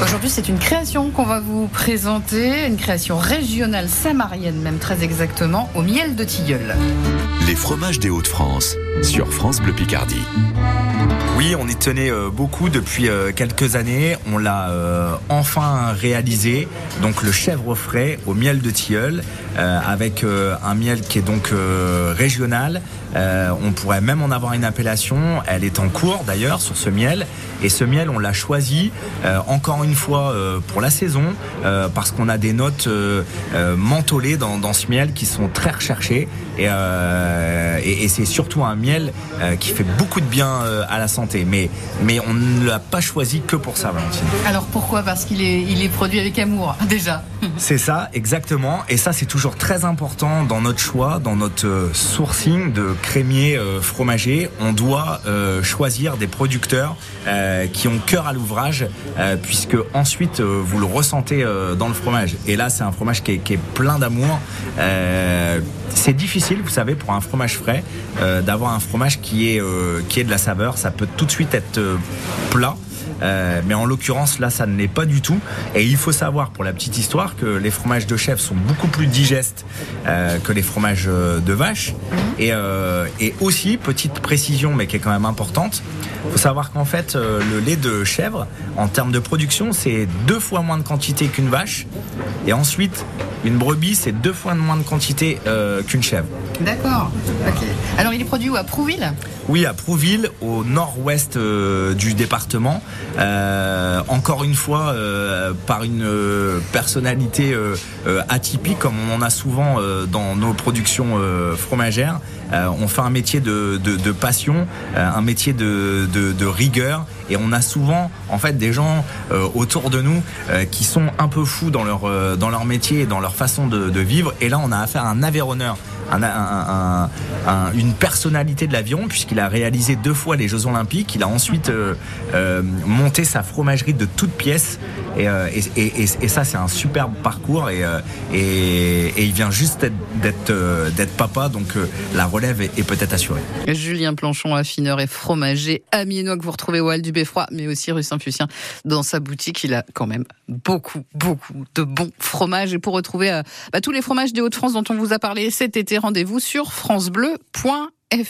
Aujourd'hui, c'est une création qu'on va vous présenter, une création régionale samarienne, même très exactement, au miel de tilleul. Les fromages des Hauts-de-France sur France Bleu Picardie. Oui, on y tenait euh, beaucoup depuis euh, quelques années. On l'a euh, enfin réalisé. Donc le chèvre frais au miel de tilleul, avec un miel qui est donc régional. on pourrait même en avoir une appellation. Elle est en cours d'ailleurs sur ce miel. Et ce miel, on l'a choisi encore une fois pour la saison parce qu'on a des notes mentholées dans, ce miel qui sont très recherchées. Et, et c'est surtout un miel qui fait beaucoup de bien à la santé mais, mais on ne l'a pas choisi que pour ça, Valentine. Alors pourquoi? Parce qu'il est, il est produit avec amour, déjà. C'est ça, exactement. Et ça, c'est toujours très important dans notre choix, dans notre euh, sourcing de crémier euh, fromager. On doit euh, choisir des producteurs qui ont cœur à l'ouvrage, puisque ensuite vous le ressentez dans le fromage. Et là, c'est un fromage qui est, qui est plein d'amour. c'est difficile, vous savez, pour un fromage frais, d'avoir un fromage qui est, qui est de la saveur. Ça peut tout de suite être euh, plat. Euh, mais en l'occurrence, là, ça ne l'est pas du tout. Et il faut savoir, pour la petite histoire, que les fromages de chèvre sont beaucoup plus digestes euh, que les fromages de vache. Mhm. Et, aussi, petite précision, mais qui est quand même importante, il faut savoir qu'en fait, le lait de chèvre, en termes de production, c'est deux fois moins de quantité qu'une vache. Et ensuite, une brebis, c'est deux fois moins de quantité qu'une chèvre. D'accord. Alors, il est produit où? À Prouville? Oui, à Prouville, au nord-ouest euh, du département. Euh, encore une fois, euh, par une personnalité atypique, comme on en a souvent dans nos productions fromagères. on fait un métier de, passion, un métier de, rigueur, et on a souvent, en fait, des gens autour de nous qui sont un peu fous dans leur métier et dans leur façon de, vivre. Et là, on a affaire à un Une personnalité de l'avion puisqu'il a réalisé deux fois les Jeux Olympiques. Il a ensuite euh, euh, monté sa fromagerie de toutes pièces et, euh, ça c'est un superbe parcours et, il vient juste d'être papa donc la relève est, peut-être assurée. Julien Planchon, affineur et fromager amiénois que vous retrouvez au Hall du Beffroi mais aussi rue Saint-Fucien dans sa boutique. Il a quand même beaucoup beaucoup de bons fromages et pour retrouver bah, tous les fromages des Hauts-de-France dont on vous a parlé cet été rendez-vous sur francebleu.fr.